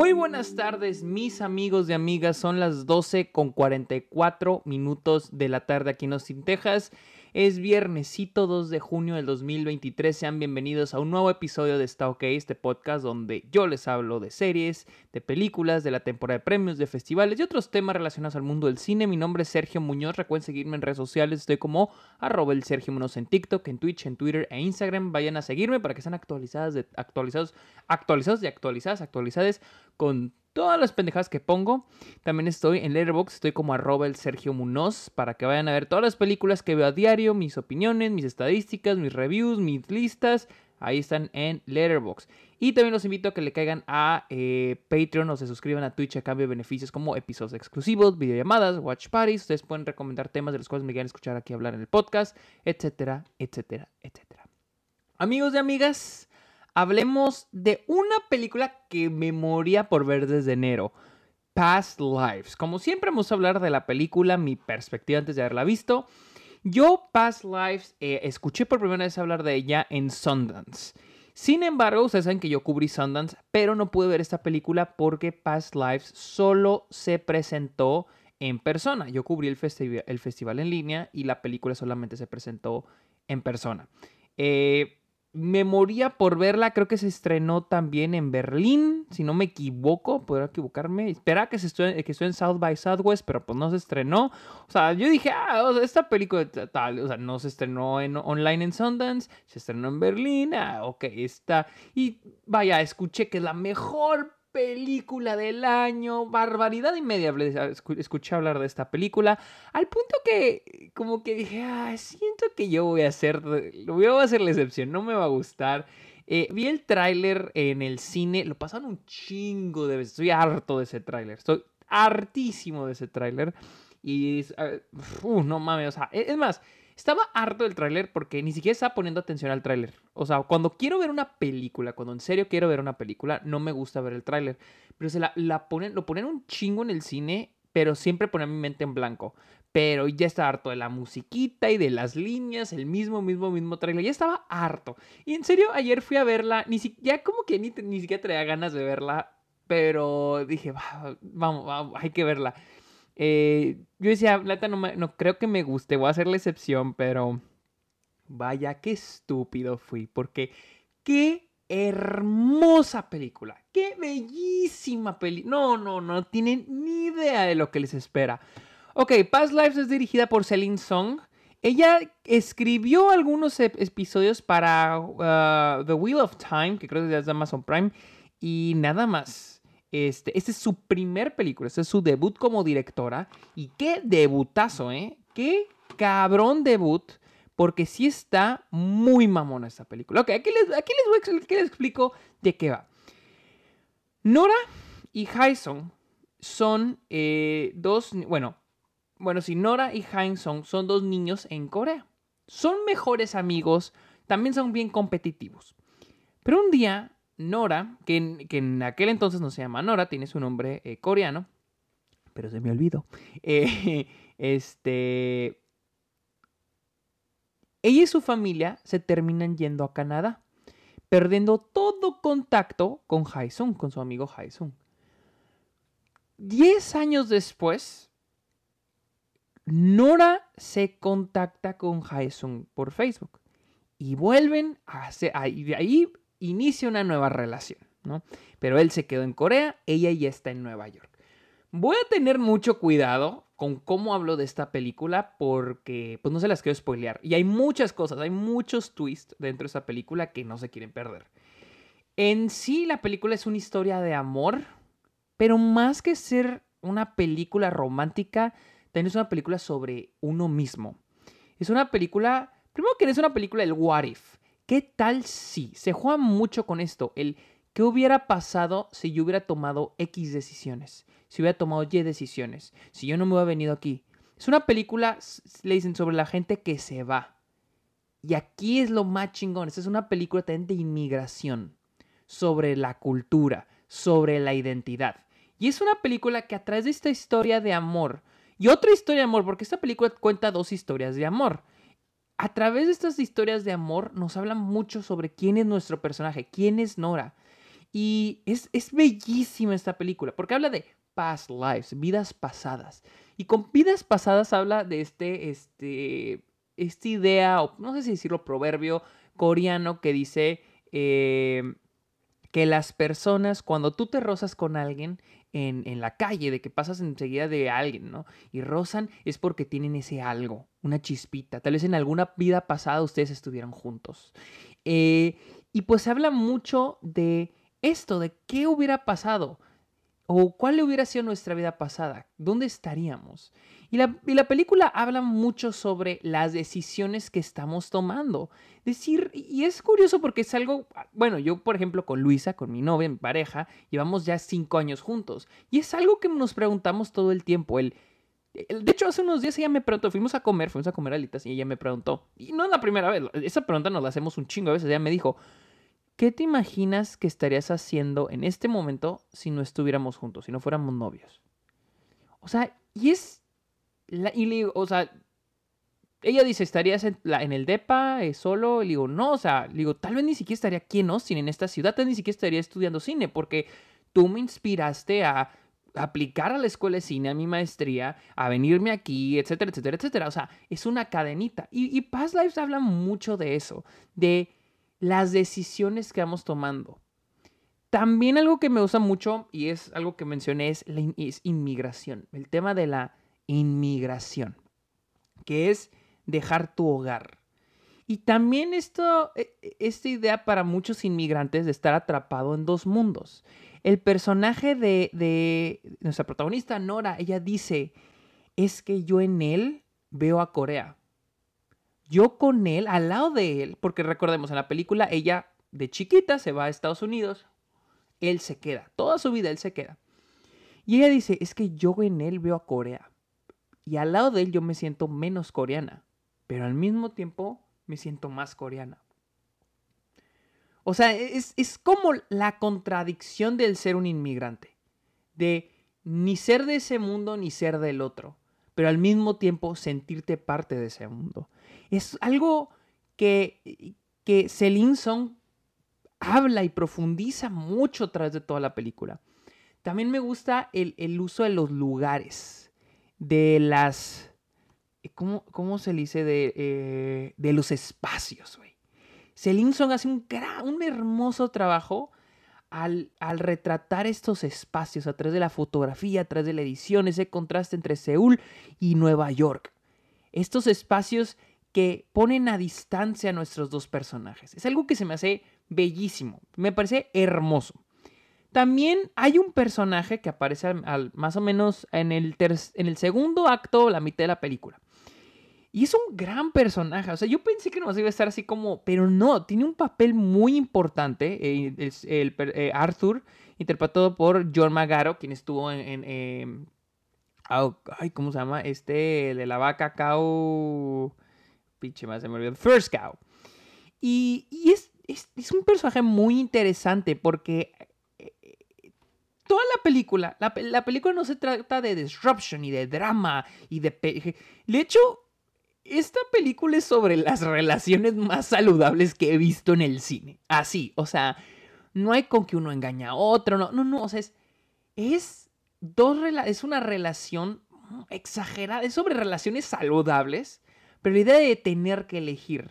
Muy buenas tardes, mis amigos y amigas. Son las 12 con 44 minutos de la tarde aquí en Austin, Texas. Es viernesito 2 de junio del 2023. Sean bienvenidos a un nuevo episodio de Está OK, este podcast donde yo les hablo de series, de películas, de la temporada de premios, de festivales y otros temas relacionados al mundo del cine. Mi nombre es Sergio Muñoz. Recuerden seguirme en redes sociales. Estoy como arroba el Sergio Muñoz en TikTok, en Twitch, en Twitter e Instagram. Vayan a seguirme para que sean actualizadas, de, actualizados, actualizados y actualizadas, actualizadas con todas las pendejadas que pongo. También estoy en Letterboxd, estoy como arroba el Sergio Munoz para que vayan a ver todas las películas que veo a diario, mis opiniones, mis estadísticas, mis reviews, mis listas. Ahí están en Letterboxd. Y también los invito a que le caigan a eh, Patreon o se suscriban a Twitch a cambio de beneficios como episodios exclusivos, videollamadas, watch parties. Ustedes pueden recomendar temas de los cuales me quieran escuchar aquí hablar en el podcast, etcétera, etcétera, etcétera. Amigos y amigas, hablemos de una película que me moría por ver desde enero. Past Lives. Como siempre vamos a hablar de la película, mi perspectiva antes de haberla visto. Yo Past Lives eh, escuché por primera vez hablar de ella en Sundance. Sin embargo, ustedes saben que yo cubrí Sundance, pero no pude ver esta película porque Past Lives solo se presentó en persona. Yo cubrí el, el festival en línea y la película solamente se presentó en persona. Eh, me moría por verla, creo que se estrenó también en Berlín, si no me equivoco, podría equivocarme. Espera que, se que en South by Southwest, pero pues no se estrenó. O sea, yo dije, ah, esta película tal, o sea, no se estrenó en, online en Sundance, se estrenó en Berlín, ah, ok, está. Y vaya, escuché que es la mejor película del año, barbaridad y. Escuché hablar de esta película, al punto que como que dije, ah, siento que yo voy a hacer, voy a hacer la excepción, no me va a gustar. Eh, vi el tráiler en el cine, lo pasaron un chingo de veces, estoy harto de ese tráiler, estoy hartísimo de ese tráiler. Y, uh, no mames, o sea, e, es más, estaba harto del tráiler porque ni siquiera estaba poniendo atención al tráiler. O sea, cuando quiero ver una película, cuando en serio quiero ver una película, no me gusta ver el tráiler. Pero se la, ponen, lo ponen un chingo en el cine, pero siempre ponen mi mente en blanco. Pero ya estaba harto de la musiquita y de las líneas, el mismo, mismo, mismo tráiler. Ya estaba harto. Y en serio, ayer fui a verla, ni ya como que ni, ni siquiera traía ganas de verla, pero dije, vamos, vamos hay que verla. Eh, yo decía, Plata, no, no creo que me guste, voy a hacer la excepción, pero vaya, qué estúpido fui, porque qué hermosa película, qué bellísima película. No, no, no tienen ni idea de lo que les espera. Ok, Past Lives es dirigida por Celine Song. Ella escribió algunos episodios para uh, The Wheel of Time, que creo que es Amazon Prime, y nada más. Este, este es su primer película, este es su debut como directora. Y qué debutazo, ¿eh? Qué cabrón debut. Porque sí está muy mamona esta película. Ok, aquí les, aquí les, voy, les explico de qué va. Nora y Hyson son eh, dos, bueno, bueno, si Nora y Hyson son dos niños en Corea. Son mejores amigos, también son bien competitivos. Pero un día Nora, que en, aquel entonces no se llama Nora, tiene su nombre eh, coreano, pero se me olvidó. Eh, este. Ella y su familia se terminan yendo a Canadá, perdiendo todo contacto con Haesung, con su amigo Haesung. Diez años después, Nora se contacta con Haesung por Facebook y vuelven a hacer, de ahí inicia una nueva relación, ¿no? Pero él se quedó en Corea, ella ya está en Nueva York. Voy a tener mucho cuidado con cómo hablo de esta película porque pues no se las quiero spoilear. Y hay muchas cosas, hay muchos twists dentro de esta película que no se quieren perder. En sí la película es una historia de amor, pero más que ser una película romántica, también es una película sobre uno mismo. Es una película, primero que es una película del what if. ¿Qué tal si? Se juega mucho con esto, el qué hubiera pasado si yo hubiera tomado X decisiones, si hubiera tomado Y decisiones, si yo no me hubiera venido aquí. Es una película, le dicen, sobre la gente que se va. Y aquí es lo más chingón. Es una película también de inmigración, sobre la cultura, sobre la identidad. Y es una película que a través de esta historia de amor, y otra historia de amor, porque esta película cuenta dos historias de amor a través de estas historias de amor nos hablan mucho sobre quién es nuestro personaje, quién es Nora. Y es, es bellísima esta película, porque habla de past lives, vidas pasadas. Y con vidas pasadas habla de este, este, esta idea, o no sé si decirlo, proverbio coreano que dice eh, que las personas, cuando tú te rozas con alguien en, en, la calle, de que pasas enseguida de alguien, ¿no? Y rozan es porque tienen ese algo, una chispita. Tal vez en alguna vida pasada ustedes estuvieran juntos. Eh, y pues se habla mucho de esto, de qué hubiera pasado o cuál hubiera sido nuestra vida pasada, dónde estaríamos. Y la, la, película habla mucho sobre las decisiones que estamos tomando. Decir, y es curioso porque es algo, bueno, yo por ejemplo con Luisa, con mi novia, mi pareja, llevamos ya cinco años juntos. Y es algo que nos preguntamos todo el tiempo, el... De hecho, hace unos días ella me preguntó, fuimos a comer, fuimos a comer alitas y ella me preguntó, y no es la primera vez, esa pregunta nos la hacemos un chingo a veces, ella me dijo, ¿Qué te imaginas que estarías haciendo en este momento si no estuviéramos juntos, si no fuéramos novios? O sea, y es... Y le digo, o sea, ella dice, ¿estarías en, el DEPA eh, solo? Y le digo, no, o sea, digo, tal vez ni siquiera estaría aquí en Austin, en esta ciudad, tal vez ni siquiera estaría estudiando cine, porque tú me inspiraste a aplicar a la escuela de cine, a mi maestría, a venirme aquí, etcétera, etcétera, etcétera. O sea, es una cadenita. Y, y Past Lives habla mucho de eso, de las decisiones que vamos tomando. También algo que me gusta mucho y es algo que mencioné es la inmigración, el tema de la inmigración, que es dejar tu hogar. Y también esto, e, e, esta idea para muchos inmigrantes de estar atrapado en dos mundos. El personaje de, de nuestra protagonista, Nora, ella dice, es que yo en él veo a Corea yo con él, al lado de él, porque recordemos, en la película ella de chiquita se va a Estados Unidos, él se queda, toda su vida él se queda. Y ella dice, es que yo en él veo a Corea. Y al lado de él yo me siento menos coreana, pero al mismo tiempo me siento más coreana. O sea, es, es como la contradicción del ser un inmigrante, de ni ser de ese mundo ni ser del otro, pero al mismo tiempo sentirte parte de ese mundo. Es algo que, que Song habla y profundiza mucho a través de toda la película. También me gusta el, uso de los lugares, de las... ¿Cómo, cómo se le dice? De, eh, de los espacios, güey. Song hace un, un hermoso trabajo al, al, retratar estos espacios a través de la fotografía, a través de la edición, ese contraste entre Seúl y Nueva York. Estos espacios que ponen a distancia a nuestros dos personajes. Es algo que se me hace bellísimo, me parece hermoso. También hay un personaje que aparece al, más o menos en el, en el segundo acto, la mitad de la película. Y es un gran personaje. O sea, yo pensé que no iba a estar así como. Pero no, tiene un papel muy importante. Eh, el, eh, Arthur, interpretado por John Magaro, quien estuvo en. Em, ay, ¿cómo se llama? Este de la vaca Cow pinche más se me olvidó, First Cow. Y, es, es, un personaje muy interesante porque toda la película, la, película no se trata de disruption y de drama y de... De hecho, esta película es sobre las relaciones más saludables que he visto en el cine. Así, o sea, no hay con que uno engaña a otro, no, no, no, o sea, es, es, dos, es una relación exagerada, es sobre relaciones saludables pero la idea de tener que elegir.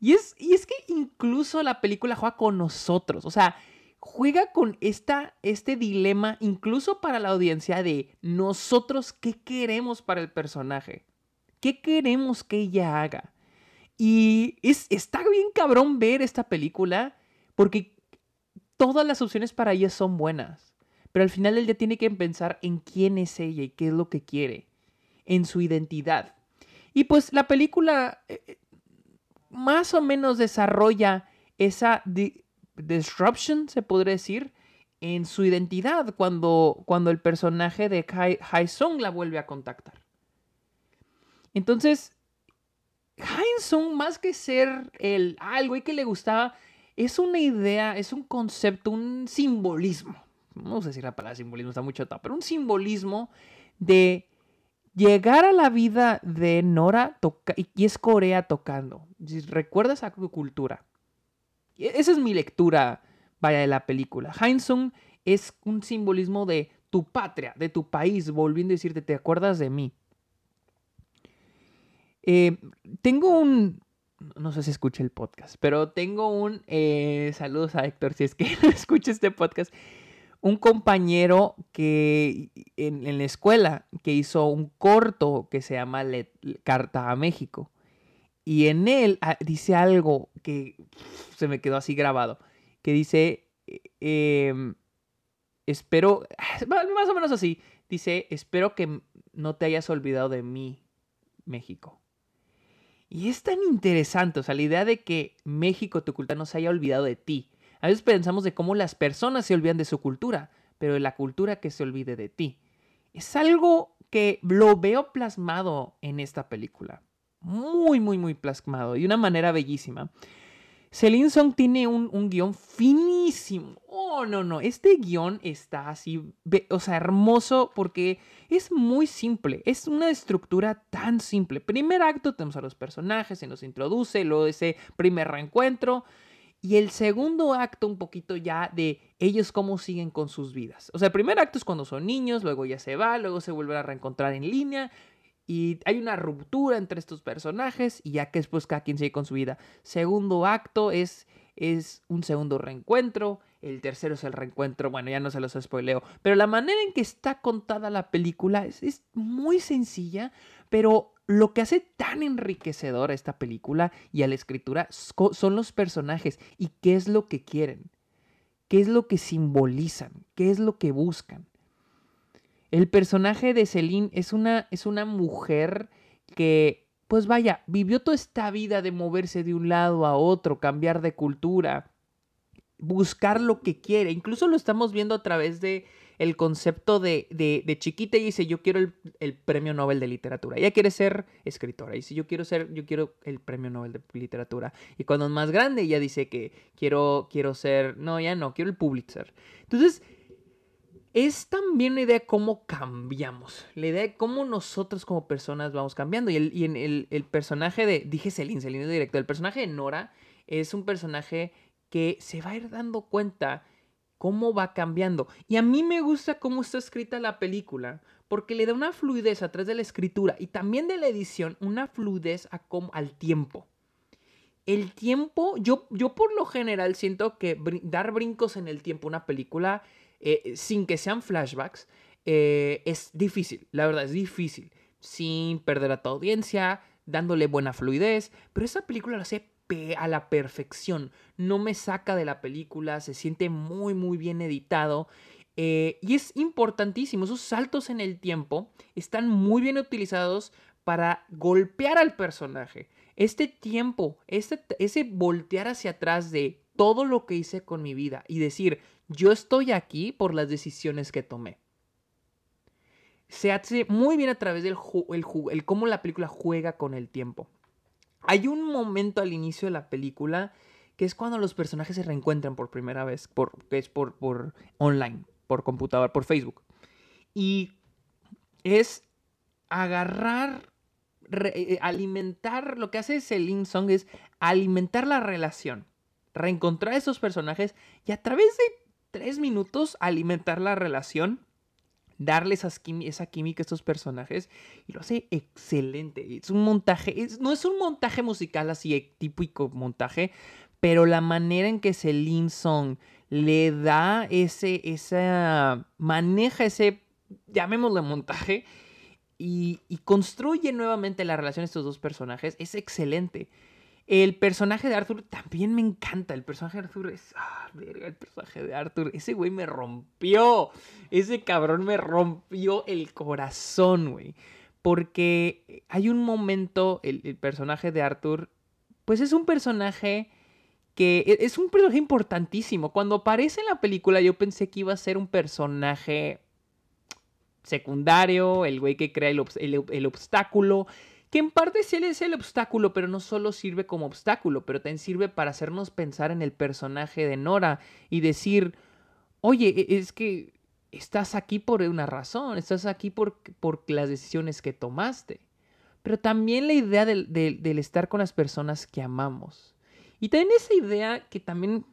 Y es, y es que incluso la película juega con nosotros, o sea, juega con esta, este dilema incluso para la audiencia de nosotros qué queremos para el personaje, qué queremos que ella haga. Y es, está bien cabrón ver esta película porque todas las opciones para ella son buenas. Pero al final ella tiene que pensar en quién es ella y qué es lo que quiere, en su identidad. Y pues la película eh, eh, más o menos desarrolla esa disruption, se podría decir, en su identidad cuando, cuando el personaje de Hai Sung la vuelve a contactar. Entonces, Hai Sung, más que ser el algo y que le gustaba, es una idea, es un concepto, un simbolismo. No sé si la palabra simbolismo está mucho pero un simbolismo de llegar a la vida de Nora y es Corea tocando. ¿Recuerdas a tu cultura? E-, esa es mi lectura vaya, de la película. Sung es un simbolismo de tu patria, de tu país, volviendo a decirte, ¿te acuerdas de mí? Eh, tengo un, no sé si escucha el podcast, pero tengo un, eh, saludos a Héctor, si es que no escucha este podcast, un compañero que en, la escuela que hizo un corto que se llama Carta a México. Y en él ah, dice algo que se me quedó así grabado, que dice, em, espero, más o menos así, dice, espero que no te hayas olvidado de mí, México. Y es tan interesante, o sea, la idea de que México, tu cultura, no se haya olvidado de ti. A veces pensamos de cómo las personas se olvidan de su cultura, pero de la cultura que se olvide de ti. Es algo que lo veo plasmado en esta película. Muy, muy, muy plasmado. De una manera bellísima. Celine Song tiene un, un, guion finísimo. Oh, no, no. Este guion está así, o sea, hermoso porque es muy simple. Es una estructura tan simple. Primer acto, tenemos a los personajes, se nos introduce, luego ese primer reencuentro. Y el segundo acto un poquito ya de ellos cómo siguen con sus vidas. O sea, el primer acto es cuando son niños, luego ya se va, luego se vuelven a reencontrar en línea y hay una ruptura entre estos personajes y ya que después cada quien sigue con su vida. Segundo acto es, es un segundo reencuentro. El tercero es el reencuentro. Bueno, ya no se los spoileo. Pero la manera en que está contada la película es, es muy sencilla, pero lo que hace tan enriquecedor a esta película y a la escritura son los personajes y qué es lo que quieren, qué es lo que simbolizan, qué es lo que buscan. El personaje de Celine es una, es una mujer que, pues vaya, vivió toda esta vida de moverse de un lado a otro, cambiar de cultura, buscar lo que quiere. Incluso lo estamos viendo a través de el concepto de, de, chiquita y dice, yo quiero el, premio Nobel de literatura. Ella quiere ser escritora. Y dice, yo quiero ser, yo quiero el premio Nobel de literatura. Y cuando es más grande, ella dice que quiero, quiero ser, no, ya no, quiero el Pulitzer. Entonces, es también la idea de cómo cambiamos, la idea de cómo nosotros como personas vamos cambiando. Y, el, y en el, el, personaje de, dije Celine, Celine directo, el personaje de Nora es un personaje que se va a ir dando cuenta cómo va cambiando. Y a mí me gusta cómo está escrita la película, porque le da una fluidez a través de la escritura y también de la edición, una fluidez a al tiempo. El tiempo, yo, yo por lo general siento que dar brincos en el tiempo una película eh, sin que sean flashbacks eh, es difícil, la verdad es difícil, sin perder a tu audiencia, dándole buena fluidez, pero esa película lo hace a la perfección. No me saca de la película, se siente muy, muy bien editado. Eh, y es importantísimo, esos saltos en el tiempo están muy bien utilizados para golpear al personaje. Este tiempo, este, ese voltear hacia atrás de todo lo que hice con mi vida y decir, yo estoy aquí por las decisiones que tomé. Se hace muy bien a través del el, el cómo la película juega con el tiempo. Hay un momento al inicio de la película que es cuando los personajes se reencuentran por primera vez, por, que es por, online, por computador, por Facebook. Y es agarrar, eh, alimentar, lo que hace Celine Song es alimentar la relación, reencontrar a esos personajes y a través de tres minutos alimentar la relación darle esa química a estos personajes y lo hace excelente. Es un montaje, no es un montaje musical así típico montaje, pero la manera en que Celine Song le da ese, esa, maneja ese, llamémosle montaje, y, y construye nuevamente la relación de estos dos personajes, es excelente. El personaje de Arthur también me encanta. El personaje de Arthur es. Ah, verga, el personaje de Arthur. Ese güey me rompió. Ese cabrón me rompió el corazón, güey. Porque hay un momento, el, personaje de Arthur, pues es un personaje que e, es un personaje importantísimo. Cuando aparece en la película, yo pensé que iba a ser un personaje secundario, el güey que crea el obstáculo que en parte sí es el obstáculo, pero no solo sirve como obstáculo, pero también sirve para hacernos pensar en el personaje de Nora y decir, oye, e, es que estás aquí por una razón, estás aquí por, por las decisiones que tomaste, pero también la idea del, del, estar con las personas que amamos. Y también esa idea que también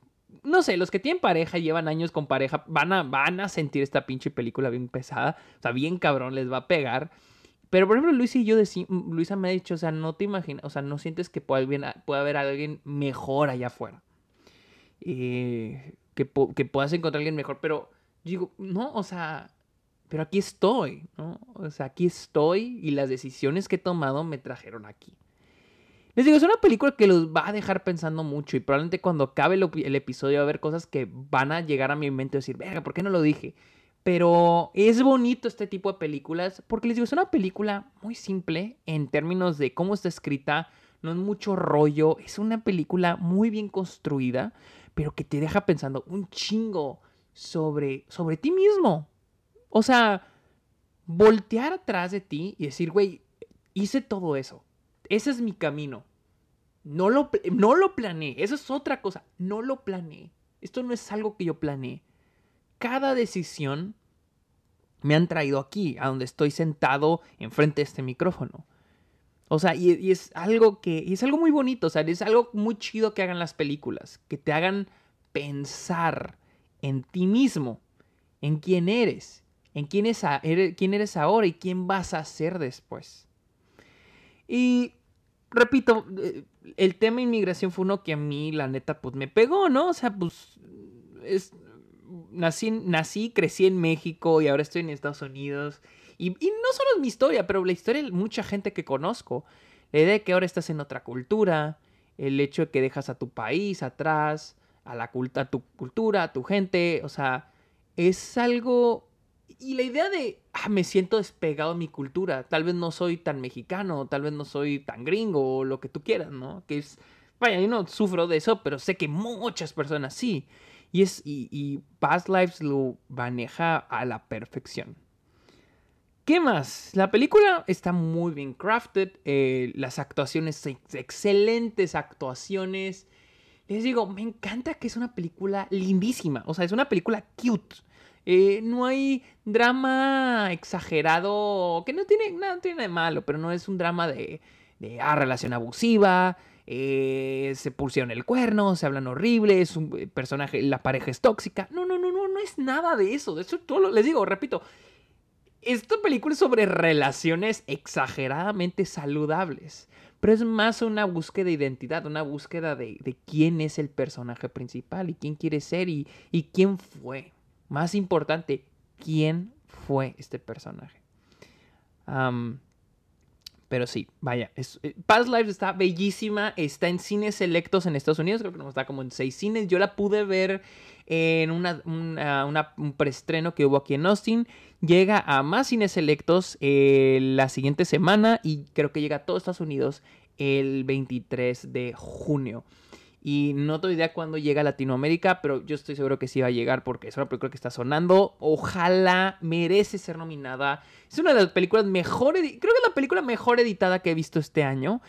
no sé, los que tienen pareja, llevan años con pareja, van a, van a sentir esta pinche película bien pesada. O sea, bien cabrón, les va a pegar. Pero, por ejemplo, Luisa y yo, Luisa me ha dicho, o sea, no te imaginas, o sea, no sientes que pueda, haber alguien mejor allá afuera. Eh, que, que puedas encontrar a alguien mejor, pero digo, no, o sea, pero aquí estoy. O sea, aquí estoy y las decisiones que he tomado me trajeron aquí. Les digo, es una película que los va a dejar pensando mucho y probablemente cuando acabe el, episodio va a haber cosas que van a llegar a mi mente y decir, verga, ¿por qué no lo dije? Pero es bonito este tipo de películas porque les digo, es una película muy simple en términos de cómo está escrita, no es mucho rollo, es una película muy bien construida, pero que te deja pensando un chingo sobre, sobre ti mismo. O sea, voltear atrás de ti y decir, güey, hice todo eso. Ese es mi camino. No lo, no lo planeé. Eso es otra cosa. No lo planeé. Esto no es algo que yo planeé. Cada decisión me han traído aquí, a donde estoy sentado enfrente de este micrófono. O sea, y, es algo que y es algo muy bonito, o sea, es algo muy chido que hagan las películas, que te hagan pensar en ti mismo, en quién eres, en quién, es quién eres ahora y quién vas a ser después. Y repito, eh, el tema inmigración fue uno que a mí, la neta, pues me pegó, ¿no? O sea, pues es, nací, nací, crecí en México y ahora estoy en Estados Unidos. Y, y, no solo es mi historia, pero la historia de mucha gente que conozco. La idea de que ahora estás en otra cultura, el hecho de que dejas a tu país atrás, a, la, a tu cultura, a tu gente, o sea, es algo y la idea de, ah, me siento despegado de mi cultura, tal vez no soy tan mexicano, tal vez no soy tan gringo, o lo que tú quieras, ¿no? Que es, vaya, yo no sufro de eso, pero sé que muchas personas sí. Y, es, y, Past Lives lo maneja a la perfección. ¿Qué más? La película está muy bien crafted, eh, las actuaciones, excelentes actuaciones. Les digo, me encanta que es una película lindísima, o sea, es una película cute. Eh, no hay drama exagerado, que no tiene nada tiene de malo, pero no es un drama de, de ah, relación abusiva, eh, se pusieron el cuerno, se hablan horrible, es un eh, personaje, la pareja es tóxica. No, no, no, no, no es nada de eso. De hecho, todo les digo, repito, esta película es sobre relaciones exageradamente saludables. Pero es más una búsqueda de identidad, una búsqueda de, de quién es el personaje principal y quién quiere ser y, y quién fue. Más importante, ¿quién fue este personaje? Pero sí, vaya. Es, eh, Past Lives está bellísima. Está en cines selectos en Estados Unidos. Creo que no está como en seis cines. Yo la pude ver en una, un preestreno que hubo aquí en Austin. Llega a más cines selectos eh, la siguiente semana. Y creo que llega a todos Estados Unidos el 23 de junio. Y no tengo idea cuándo llega a Latinoamérica, pero yo estoy seguro que sí va a llegar porque es una película que está sonando. Ojalá merece ser nominada. Es una de las películas mejor, creo que es la película mejor editada que he visto este año.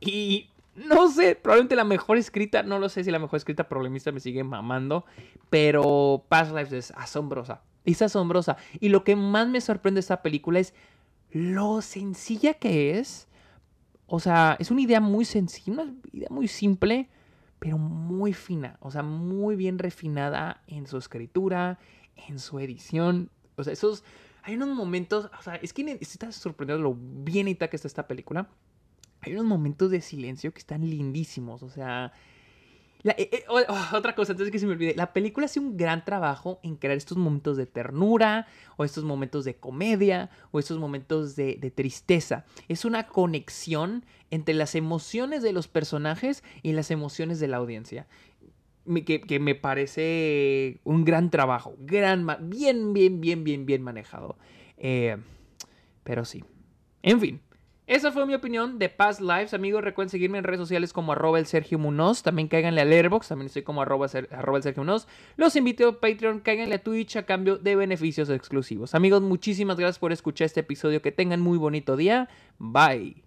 Y no sé, probablemente la mejor escrita, no lo sé si la mejor escrita problemista me sigue mamando, pero Past Lives es asombrosa. Es asombrosa. Y lo que más me sorprende de esta película es lo sencilla que es. O sea, es una idea muy sencilla, una idea muy simple, pero muy fina, o sea, muy bien refinada en su escritura, en su edición. O sea, esos. Hay unos momentos. O sea, es que estás sorprendido lo bien edita que está esta película. Hay unos momentos de silencio que están lindísimos. O sea, eh, eh, oh, otra cosa, antes de que se me olvide, la película hace un gran trabajo en crear estos momentos de ternura, o estos momentos de comedia, o estos momentos de, tristeza. Es una conexión entre las emociones de los personajes y las emociones de la audiencia. Que, me parece un gran trabajo, gran, bien, bien, bien, bien, bien manejado. Eh, pero sí. En fin, esa fue mi opinión de Past Lives. Amigos, recuerden seguirme en redes sociales como arroba el Sergio Munoz. También cáiganle a Airbox. También estoy como arroba, el Sergio Munoz. Los invito a Patreon. Cáiganle a Twitch a cambio de beneficios exclusivos. Amigos, muchísimas gracias por escuchar este episodio. Que tengan muy bonito día. Bye.